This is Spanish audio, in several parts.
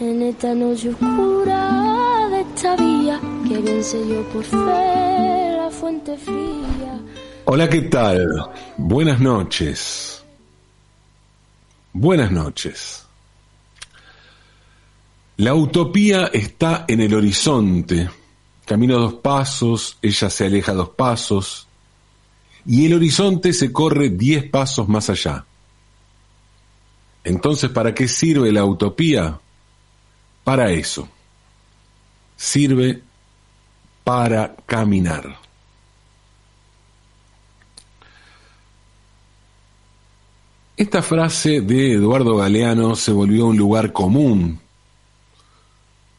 en esta noche oscura de esta vía que bien se dio por fe la fuente fría. Hola, ¿qué tal? Buenas noches. Buenas noches. La utopía está en el horizonte. Camino dos pasos, ella se aleja dos pasos, y el horizonte se corre diez pasos más allá. Entonces, ¿para qué sirve la utopía? Para eso. Sirve para caminar. Esta frase de Eduardo Galeano se volvió un lugar común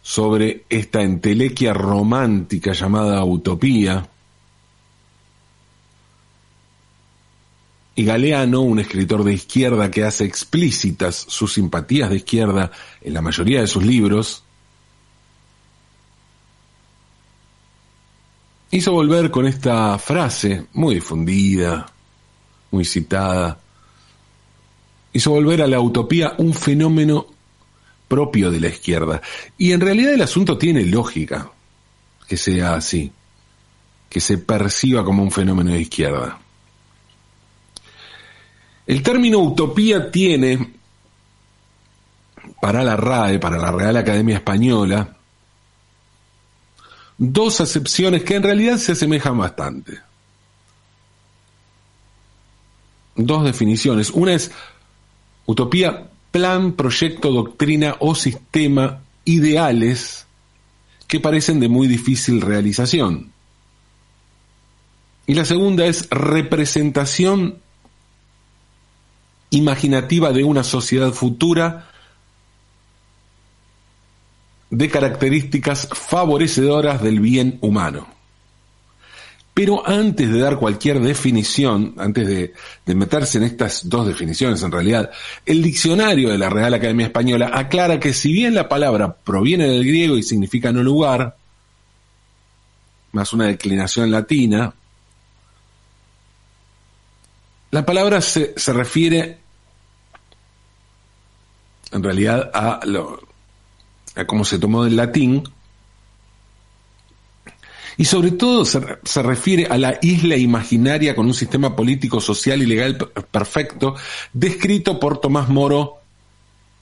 sobre esta entelequia romántica llamada utopía. Y Galeano, un escritor de izquierda que hace explícitas sus simpatías de izquierda en la mayoría de sus libros, hizo volver con esta frase muy difundida, muy citada, hizo volver a la utopía un fenómeno propio de la izquierda. Y en realidad el asunto tiene lógica que sea así, que se perciba como un fenómeno de izquierda. El término utopía tiene, para la RAE, para la Real Academia Española, dos acepciones que en realidad se asemejan bastante. Dos definiciones. Una es Utopía, plan, proyecto, doctrina o sistema ideales que parecen de muy difícil realización. Y la segunda es representación imaginativa de una sociedad futura de características favorecedoras del bien humano. Pero antes de dar cualquier definición, antes de, meterse en estas dos definiciones en realidad, el diccionario de la Real Academia Española aclara que si bien la palabra proviene del griego y significa no lugar, más una declinación latina, la palabra se, se refiere en realidad a, lo, a cómo se tomó del latín, y sobre todo se, refiere a la isla imaginaria con un sistema político, social y legal perfecto, descrito por Tomás Moro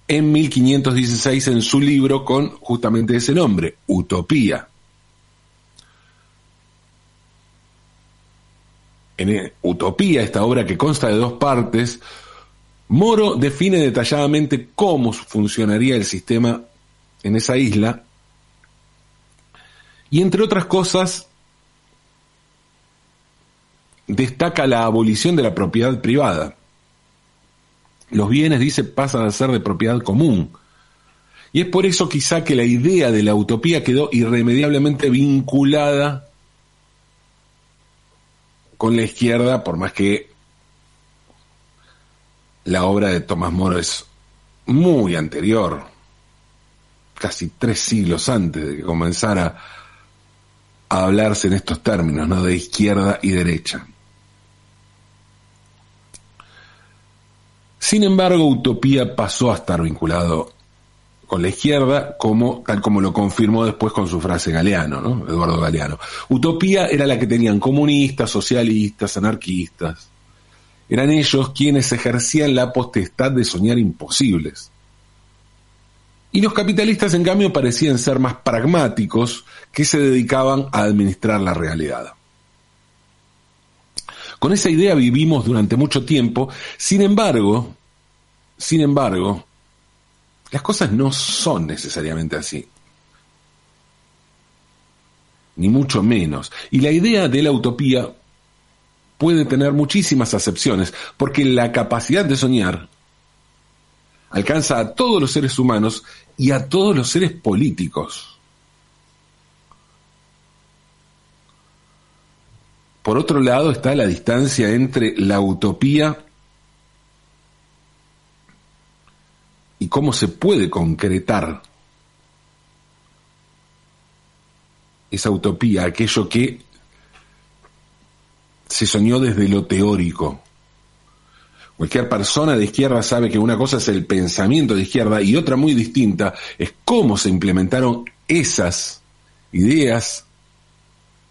en 1516 en su libro con justamente ese nombre, Utopía. En Utopía, esta obra que consta de dos partes, Moro define detalladamente cómo funcionaría el sistema en esa isla y entre otras cosas, destaca la abolición de la propiedad privada. Los bienes, dice, pasan a ser de propiedad común. Y es por eso quizá que la idea de la utopía quedó irremediablemente vinculada con la izquierda, por más que la obra de Tomás Moro es muy anterior, casi tres siglos antes de que comenzara a hablarse en estos términos, ¿no? De izquierda y derecha. Sin embargo, Utopía pasó a estar vinculado con la izquierda, como, tal como lo confirmó después con su frase Galeano, ¿no? Eduardo Galeano. Utopía era la que tenían comunistas, socialistas, anarquistas. Eran ellos quienes ejercían la potestad de soñar imposibles. Y los capitalistas, en cambio, parecían ser más pragmáticos que se dedicaban a administrar la realidad. Con esa idea vivimos durante mucho tiempo, sin embargo, sin embargo, las cosas no son necesariamente así. Ni mucho menos. Y la idea de la utopía puede tener muchísimas acepciones, porque la capacidad de soñar alcanza a todos los seres humanos y a todos los seres políticos. Por otro lado está la distancia entre la utopía cómo se puede concretar esa utopía, aquello que se soñó desde lo teórico. Cualquier persona de izquierda sabe que una cosa es el pensamiento de izquierda y otra muy distinta es cómo se implementaron esas ideas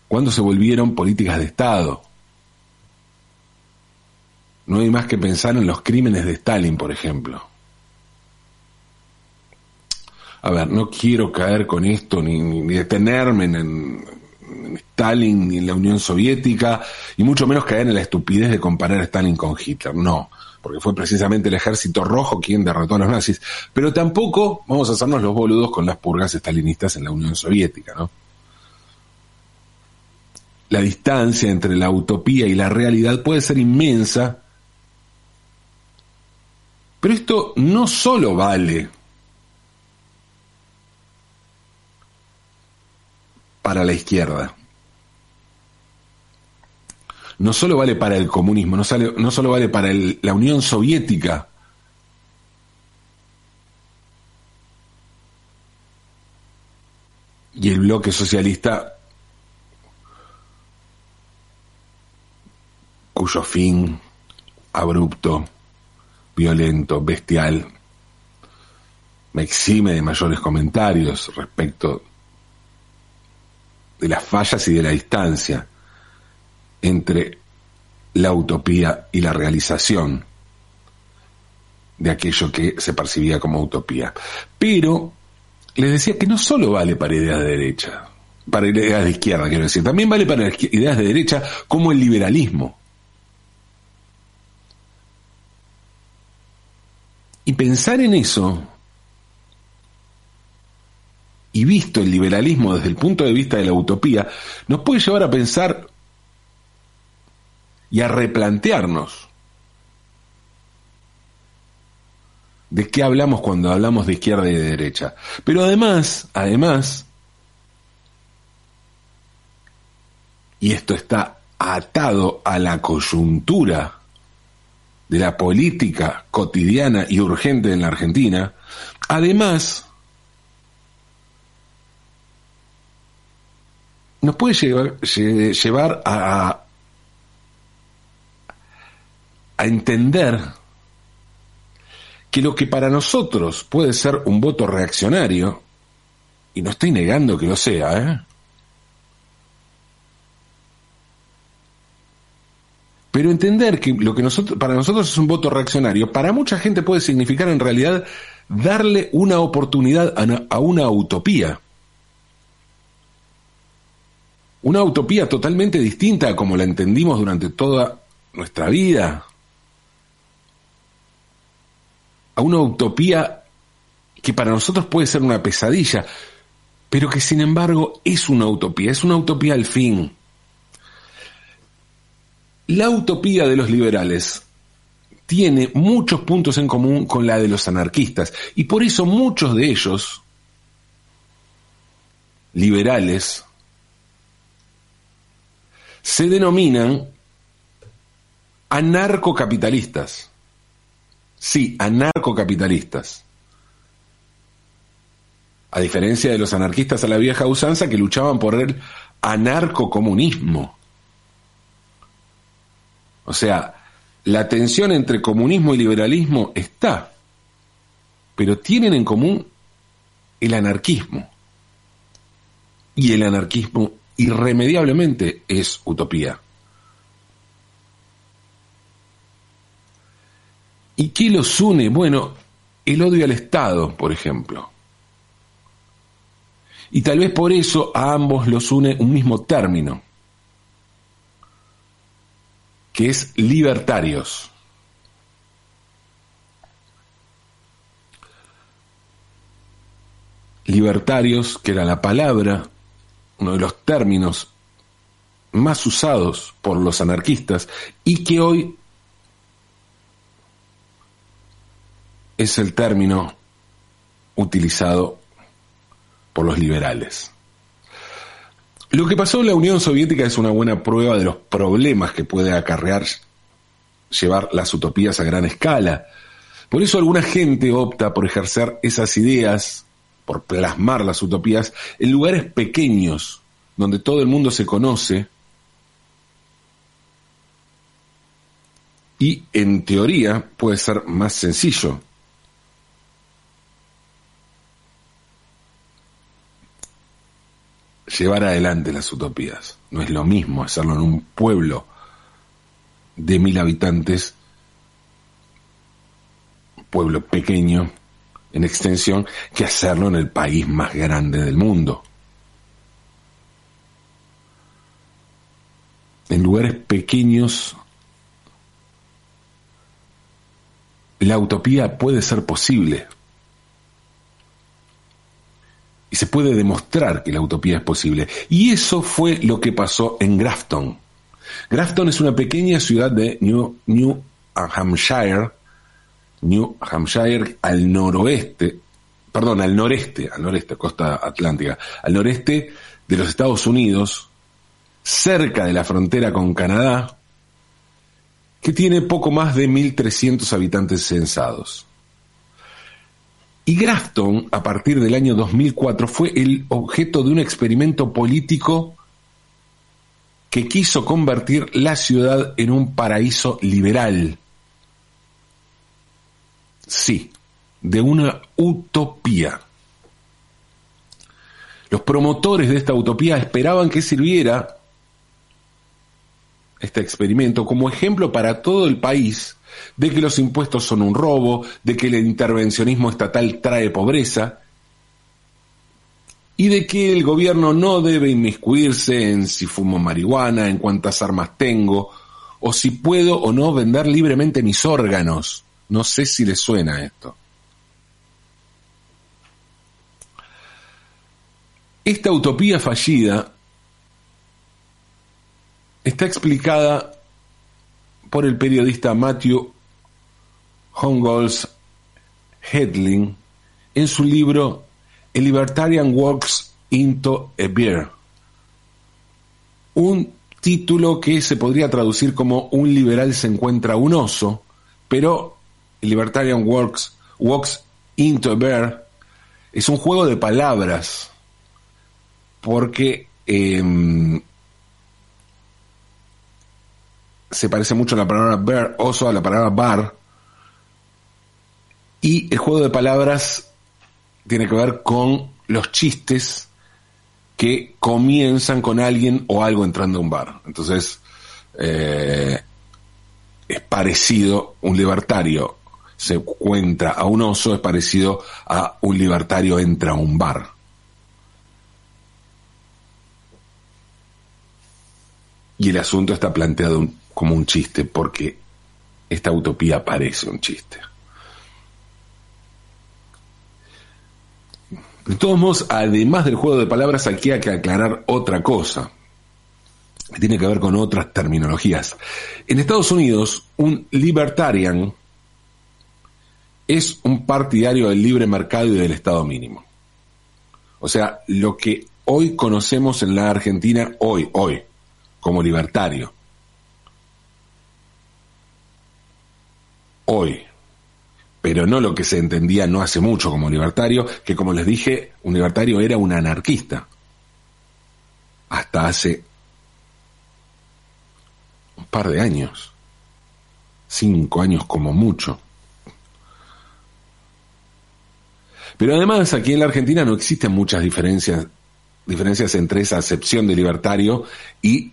cuando se volvieron políticas de Estado. No hay más que pensar en los crímenes de Stalin, por ejemplo. A ver, no quiero caer con esto ni, detenerme en, Stalin ni en la Unión Soviética, y mucho menos caer en la estupidez de comparar a Stalin con Hitler. No, porque fue precisamente el ejército rojo quien derrotó a los nazis. Pero tampoco vamos a hacernos los boludos con las purgas estalinistas en la Unión Soviética, ¿no? La distancia entre la utopía y la realidad puede ser inmensa, pero esto no solo vale para la izquierda. No solo vale para el comunismo, no, solo vale para la Unión Soviética, y el bloque socialista cuyo fin abrupto, violento, bestial, me exime de mayores comentarios respecto de las fallas y de la distancia entre la utopía y la realización de aquello que se percibía como utopía. Pero les decía que no solo vale para ideas de derecha, para ideas de izquierda, quiero decir, también vale para ideas de derecha como el liberalismo. Y pensar en eso, y visto el liberalismo desde el punto de vista de la utopía, nos puede llevar a pensar y a replantearnos de qué hablamos cuando hablamos de izquierda y de derecha. Pero además, además, y esto está atado a la coyuntura de la política cotidiana y urgente en la Argentina, además nos puede llevar, llevar a, a entender que lo que para nosotros puede ser un voto reaccionario, y no estoy negando que lo sea, ¿eh? Pero entender que lo que nosotros, para nosotros es un voto reaccionario, para mucha gente puede significar en realidad darle una oportunidad a una utopía. Una utopía totalmente distinta a como la entendimos durante toda nuestra vida a una utopía que para nosotros puede ser una pesadilla, pero que sin embargo es una utopía, es una utopía al fin. La utopía de los liberales tiene muchos puntos en común con la de los anarquistas y por eso muchos de ellos, liberales, se denominan anarcocapitalistas. Sí, anarcocapitalistas. A diferencia de los anarquistas a la vieja usanza que luchaban por el anarcocomunismo. O sea, la tensión entre comunismo y liberalismo está, pero tienen en común el anarquismo. Y el anarquismo irremediablemente es utopía. ¿Y qué los une? Bueno, el odio al Estado, por ejemplo. Y tal vez por eso a ambos los une un mismo término, que es libertarios. Libertarios, que era la palabra, uno de los términos más usados por los anarquistas y que hoy es el término utilizado por los liberales. Lo que pasó en la Unión Soviética es una buena prueba de los problemas que puede acarrear llevar las utopías a gran escala. Por eso alguna gente opta por ejercer esas ideas, por plasmar las utopías, en lugares pequeños, donde todo el mundo se conoce Y en teoría puede ser más sencillo. Llevar adelante las utopías. No es lo mismo hacerlo en un pueblo de mil habitantes, pueblo pequeño en extensión, que hacerlo en el país más grande del mundo. En lugares pequeños la utopía puede ser posible. Y se puede demostrar que la utopía es posible. Y eso fue lo que pasó en Grafton. Grafton es una pequeña ciudad de New, New Hampshire, New Hampshire al noroeste, perdón, al noreste, al noreste, costa atlántica, al noreste de los Estados Unidos, cerca de la frontera con Canadá, que tiene poco más de 1.300 habitantes censados. Y Grafton, a partir del año 2004, fue el objeto de un experimento político que quiso convertir la ciudad en un paraíso liberal. Sí, de una utopía. Los promotores de esta utopía esperaban que sirviera este experimento como ejemplo para todo el país de que los impuestos son un robo, de que el intervencionismo estatal trae pobreza y de que el gobierno no debe inmiscuirse en si fumo marihuana, en cuántas armas tengo, o si puedo o no vender libremente mis órganos. No sé si le suena esto. Esta utopía fallida está explicada por el periodista Matthew Hongols Hedling en su libro A Libertarian Walks into a Beer. Un título que se podría traducir como Un liberal se encuentra un oso, pero Libertarian Walks, Walks into a Bear es un juego de palabras porque em, se parece mucho a la palabra bear, oso, a la palabra bar. Y el juego de palabras tiene que ver con los chistes que comienzan con alguien o algo entrando a un bar. Entonces, eh, es parecido, un libertario se cuenta a un oso, es parecido a un libertario entra a un bar. Y el asunto está planteado como un chiste, porque esta utopía parece un chiste. De todos modos, además del juego de palabras, aquí hay que aclarar otra cosa. Que tiene que ver con otras terminologías. En Estados Unidos, un libertarian es un partidario del libre mercado y del Estado mínimo. O sea, lo que hoy conocemos en la Argentina, hoy, hoy, como libertario. hoy, pero no lo que se entendía no hace mucho como libertario, que como les dije, un libertario era un anarquista. Hasta hace un par de años, cinco años como mucho. Pero además aquí en la Argentina no existen muchas diferencias, diferencias entre esa acepción de libertario y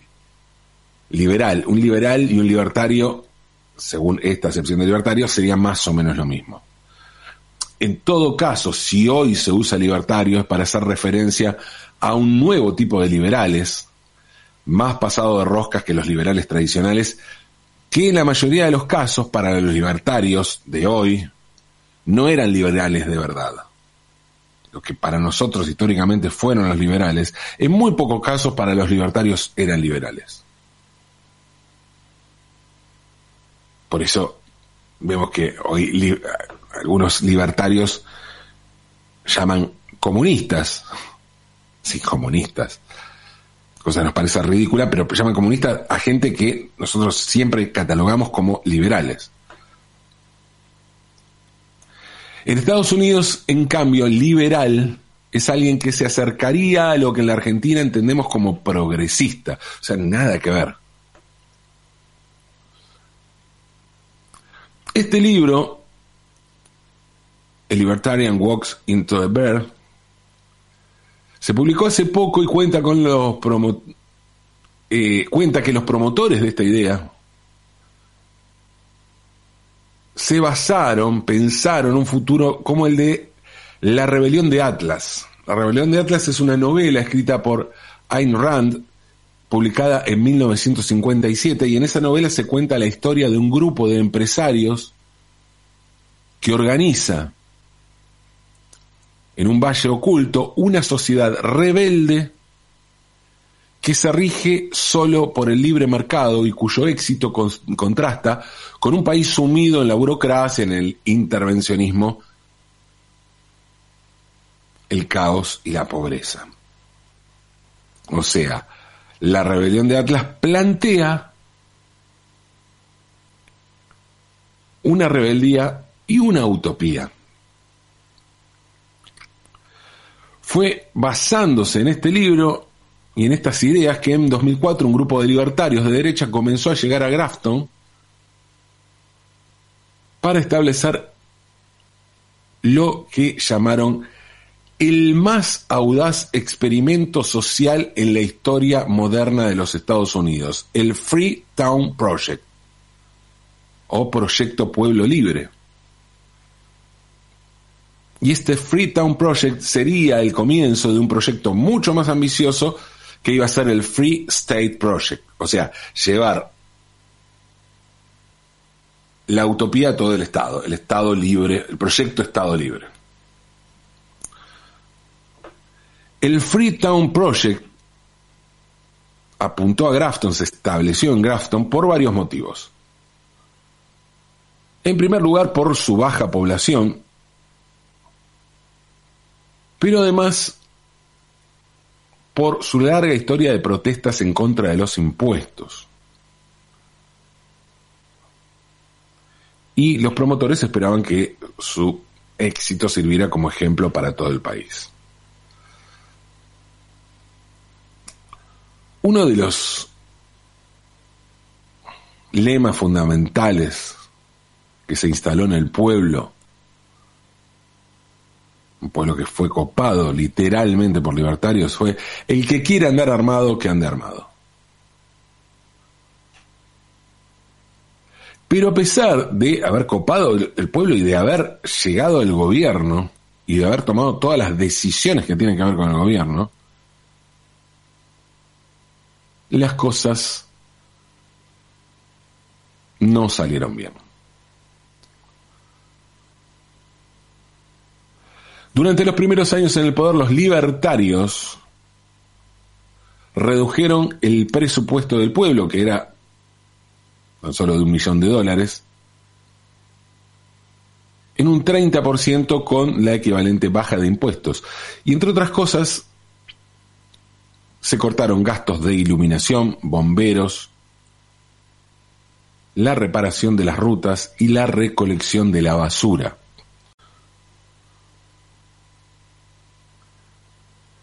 liberal. Un liberal y un libertario según esta acepción de libertario, sería más o menos lo mismo. En todo caso, si hoy se usa libertario es para hacer referencia a un nuevo tipo de liberales, más pasado de roscas que los liberales tradicionales, que en la mayoría de los casos para los libertarios de hoy no eran liberales de verdad. Lo que para nosotros históricamente fueron los liberales, en muy pocos casos para los libertarios eran liberales. Por eso vemos que hoy algunos libertarios llaman comunistas, sí, comunistas, cosa nos parece ridícula, pero llaman comunistas a gente que nosotros siempre catalogamos como liberales. En Estados Unidos, en cambio, liberal es alguien que se acercaría a lo que en la Argentina entendemos como progresista, o sea, nada que ver. Este libro, El Libertarian Walks into the Bear, se publicó hace poco y cuenta con los eh, cuenta que los promotores de esta idea se basaron, pensaron un futuro como el de La rebelión de Atlas. La rebelión de Atlas es una novela escrita por Ayn Rand, publicada en 1957, y en esa novela se cuenta la historia de un grupo de empresarios que organiza en un valle oculto una sociedad rebelde que se rige solo por el libre mercado y cuyo éxito contrasta con un país sumido en la burocracia, en el intervencionismo, el caos y la pobreza. O sea, la rebelión de Atlas plantea una rebeldía y una utopía. Fue basándose en este libro y en estas ideas que en 2004 un grupo de libertarios de derecha comenzó a llegar a Grafton para establecer lo que llamaron el más audaz experimento social en la historia moderna de los Estados Unidos, el Freetown Project o Proyecto Pueblo Libre. Y este Freetown Project sería el comienzo de un proyecto mucho más ambicioso que iba a ser el Free State Project, o sea, llevar la utopía a todo el Estado, el Estado libre, el proyecto Estado libre. El Freetown Project apuntó a Grafton, se estableció en Grafton por varios motivos. En primer lugar, por su baja población, pero además por su larga historia de protestas en contra de los impuestos. Y los promotores esperaban que su éxito sirviera como ejemplo para todo el país. Uno de los lemas fundamentales que se instaló en el pueblo, pueblo que fue copado literalmente por libertarios, fue el que quiera andar armado, que ande armado. Pero a pesar de haber copado el pueblo y de haber llegado al gobierno y de haber tomado todas las decisiones que tienen que ver con el gobierno, las cosas no salieron bien. Durante los primeros años en el poder, los libertarios redujeron el presupuesto del pueblo, que era tan solo de un millón de dólares, en un 30% con la equivalente baja de impuestos. Y entre otras cosas, se cortaron gastos de iluminación, bomberos, la reparación de las rutas y la recolección de la basura.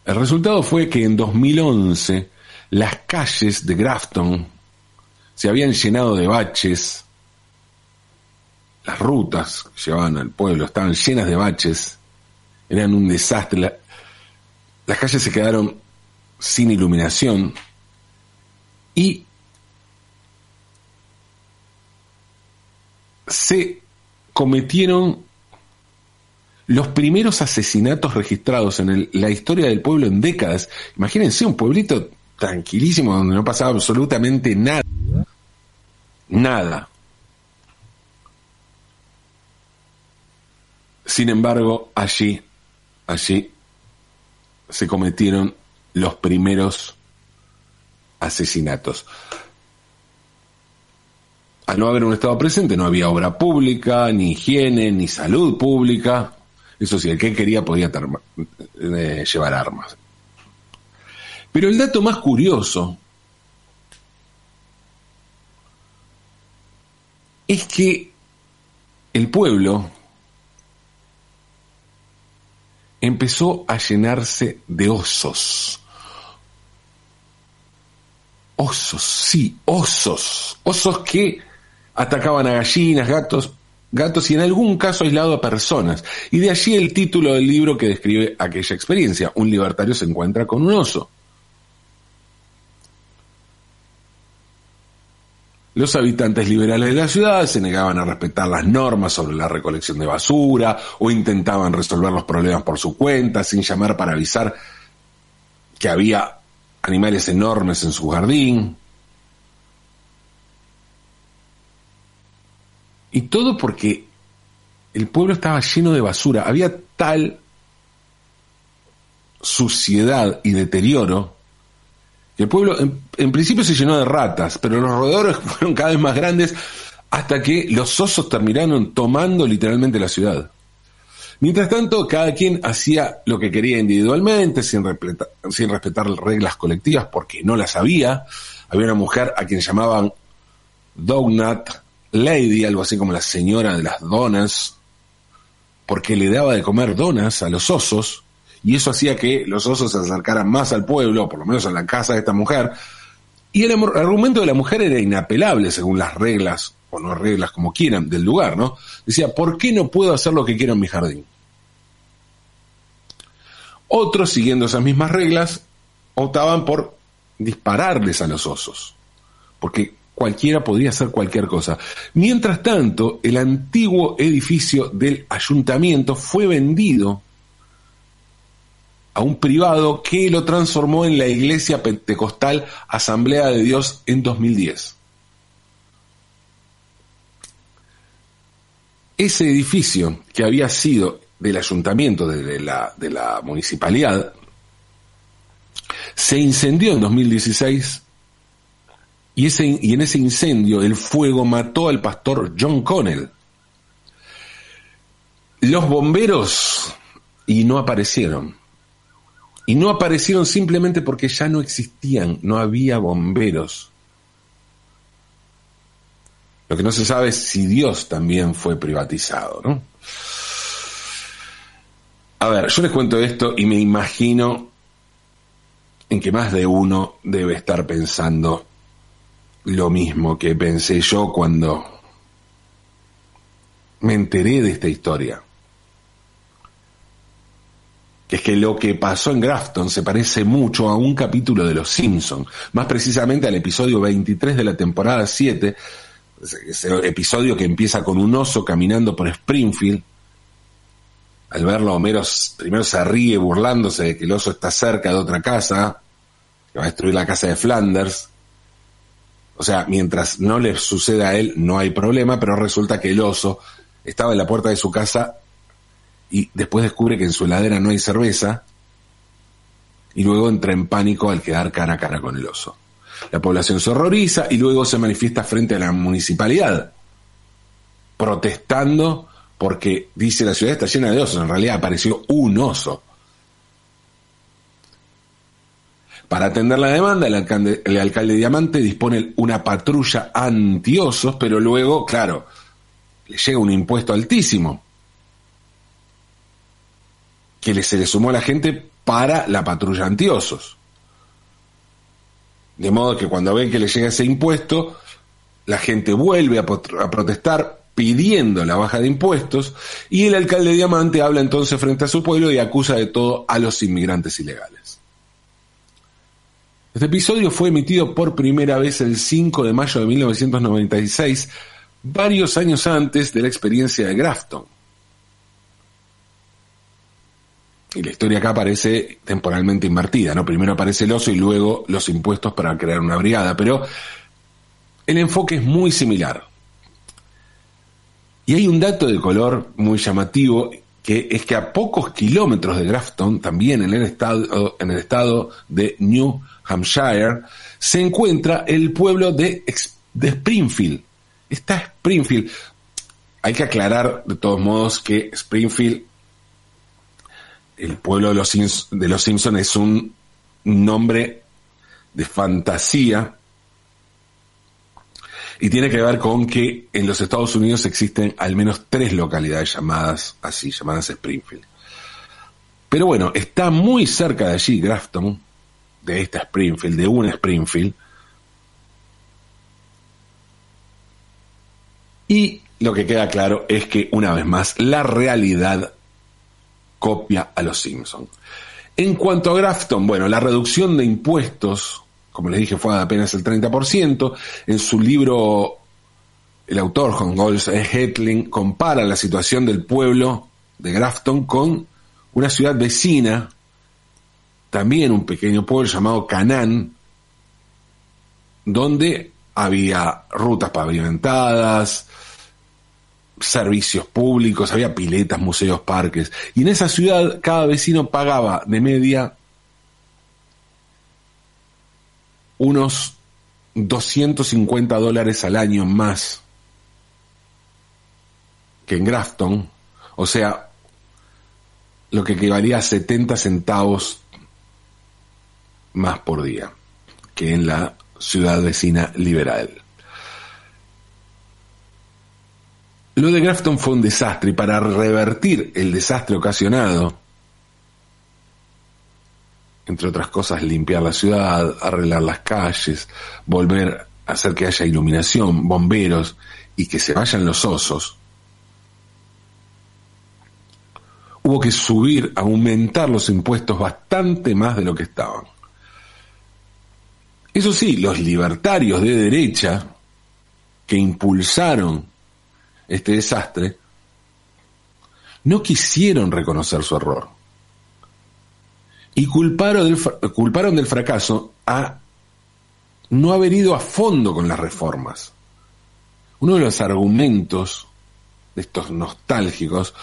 El resultado fue que en 2011 las calles de Grafton se habían llenado de baches, las rutas que llevaban al pueblo estaban llenas de baches, eran un desastre, las calles se quedaron sin iluminación. Y se cometieron los primeros asesinatos registrados en la historia del pueblo en décadas. Imagínense un pueblito tranquilísimo donde no pasaba absolutamente nada. Nada. Sin embargo, allí, allí se cometieron los primeros asesinatos. Al no haber un Estado presente, no había obra pública, ni higiene, ni salud pública. Eso sí, el que quería podía eh, llevar armas. Pero el dato más curioso es que el pueblo empezó a llenarse de osos. Osos, sí, osos. Osos que atacaban a gallinas, gatos, gatos y en algún caso aislado a personas. Y de allí el título del libro que describe aquella experiencia. Un libertario se encuentra con un oso. Los habitantes liberales de la ciudad se negaban a respetar las normas sobre la recolección de basura o intentaban resolver los problemas por su cuenta sin llamar para avisar que había animales enormes en su jardín. Y todo porque el pueblo estaba lleno de basura. Había tal suciedad y deterioro que el pueblo en, principio se llenó de ratas, pero los roedores fueron cada vez más grandes hasta que los osos terminaron tomando literalmente la ciudad. Mientras tanto, cada quien hacía lo que quería individualmente, sin, sin respetar reglas colectivas, porque no las había. Había una mujer a quien llamaban Dognat Lady, algo así como la señora de las donas, porque le daba de comer donas a los osos, y eso hacía que los osos se acercaran más al pueblo, por lo menos a la casa de esta mujer, y el argumento de la mujer era inapelable según las reglas, o no reglas como quieran, del lugar, ¿no? Decía, ¿por qué no puedo hacer lo que quiero en mi jardín? Otros, siguiendo esas mismas reglas, optaban por dispararles a los osos, porque cualquiera podría hacer cualquier cosa. Mientras tanto, el antiguo edificio del ayuntamiento fue vendido a un privado que lo transformó en la iglesia pentecostal Asamblea de Dios en 2010. Ese edificio que había sido del ayuntamiento, de la, de la municipalidad, se incendió en 2016 y, ese, y en ese incendio el fuego mató al pastor John Connell. Los bomberos y no aparecieron. Y no aparecieron simplemente porque ya no existían, no había bomberos. Lo que no se sabe es si Dios también fue privatizado, ¿no? A ver, yo les cuento esto y me imagino en que más de uno debe estar pensando lo mismo que pensé yo cuando me enteré de esta historia. Que es que lo que pasó en Grafton se parece mucho a un capítulo de Los Simpson, más precisamente al episodio 23 de la temporada 7, ese episodio que empieza con un oso caminando por Springfield. Al verlo, Homero primero se ríe burlándose de que el oso está cerca de otra casa, que va a destruir la casa de Flanders. O sea, mientras no le suceda a él, no hay problema, pero resulta que el oso estaba en la puerta de su casa y después descubre que en su heladera no hay cerveza y luego entra en pánico al quedar cara a cara con el oso. La población se horroriza y luego se manifiesta frente a la municipalidad, protestando porque dice la ciudad está llena de osos, en realidad apareció un oso. Para atender la demanda, el alcalde, el alcalde Diamante dispone una patrulla anti-osos, pero luego, claro, le llega un impuesto altísimo que se le sumó a la gente para la patrulla anti-osos. De modo que cuando ven que le llega ese impuesto, la gente vuelve a, a protestar pidiendo la baja de impuestos y el alcalde Diamante habla entonces frente a su pueblo y acusa de todo a los inmigrantes ilegales. Este episodio fue emitido por primera vez el 5 de mayo de 1996, varios años antes de la experiencia de Grafton. Y la historia acá aparece temporalmente invertida, ¿no? Primero aparece el oso y luego los impuestos para crear una brigada, pero el enfoque es muy similar. Y hay un dato de color muy llamativo que es que a pocos kilómetros de Grafton, también en el estado, en el estado de New Hampshire, se encuentra el pueblo de, de Springfield. Está Springfield. Hay que aclarar de todos modos que Springfield, el pueblo de los, de los Simpsons, es un nombre de fantasía y tiene que ver con que en los Estados Unidos existen al menos tres localidades llamadas así, llamadas Springfield. Pero bueno, está muy cerca de allí Grafton, de esta Springfield, de una Springfield. Y lo que queda claro es que, una vez más, la realidad copia a los Simpson. En cuanto a Grafton, bueno, la reducción de impuestos, como les dije, fue apenas el 30%. En su libro, el autor, John Gols Hetling, compara la situación del pueblo de Grafton con una ciudad vecina, también un pequeño pueblo llamado Canán, donde había rutas pavimentadas, servicios públicos, había piletas, museos, parques. Y en esa ciudad cada vecino pagaba de media unos 250 dólares al año más que en Grafton, o sea, lo que equivalía a 70 centavos más por día que en la ciudad vecina liberal. Lo de Grafton fue un desastre y para revertir el desastre ocasionado, entre otras cosas, limpiar la ciudad, arreglar las calles, volver a hacer que haya iluminación, bomberos y que se vayan los osos, hubo que subir, aumentar los impuestos bastante más de lo que estaban. Eso sí, los libertarios de derecha que impulsaron este desastre no quisieron reconocer su error y culparon del, culparon del fracaso a no haber ido a fondo con las reformas. Uno de los argumentos de estos nostálgicos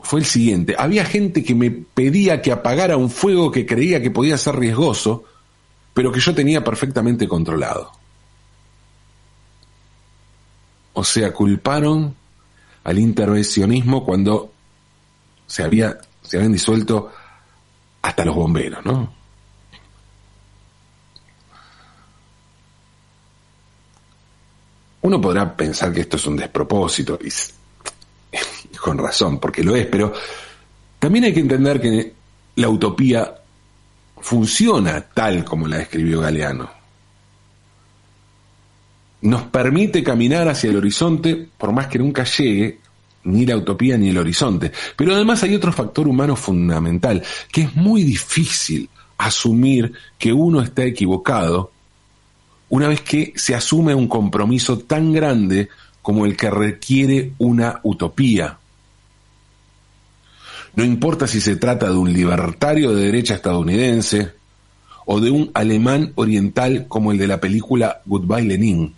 fue el siguiente. Había gente que me pedía que apagara un fuego que creía que podía ser riesgoso, pero que yo tenía perfectamente controlado. O sea, culparon al intervencionismo cuando se, había, se habían disuelto hasta los bomberos, ¿no? Uno podrá pensar que esto es un despropósito, y con razón, porque lo es, pero también hay que entender que la utopía funciona tal como la escribió Galeano. Nos permite caminar hacia el horizonte por más que nunca llegue ni la utopía ni el horizonte. Pero además hay otro factor humano fundamental, que es muy difícil asumir que uno está equivocado una vez que se asume un compromiso tan grande como el que requiere una utopía. No importa si se trata de un libertario de derecha estadounidense o de un alemán oriental como el de la película Goodbye Lenin.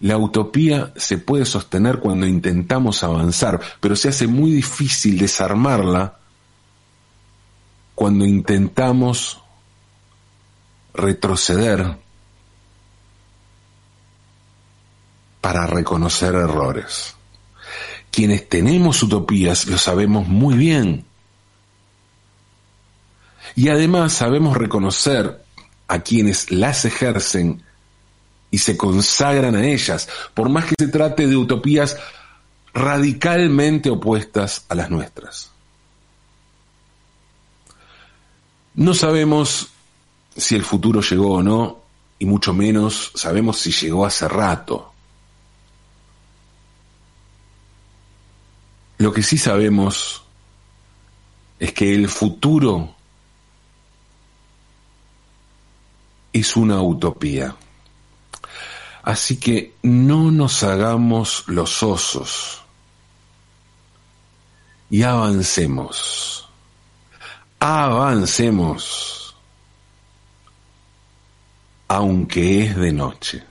La utopía se puede sostener cuando intentamos avanzar, pero se hace muy difícil desarmarla cuando intentamos retroceder para reconocer errores. Quienes tenemos utopías lo sabemos muy bien. Y además sabemos reconocer a quienes las ejercen y se consagran a ellas, por más que se trate de utopías radicalmente opuestas a las nuestras. No sabemos si el futuro llegó o no, y mucho menos sabemos si llegó hace rato. Lo que sí sabemos es que el futuro es una utopía. Así que no nos hagamos los osos y avancemos. Avancemos, aunque es de noche.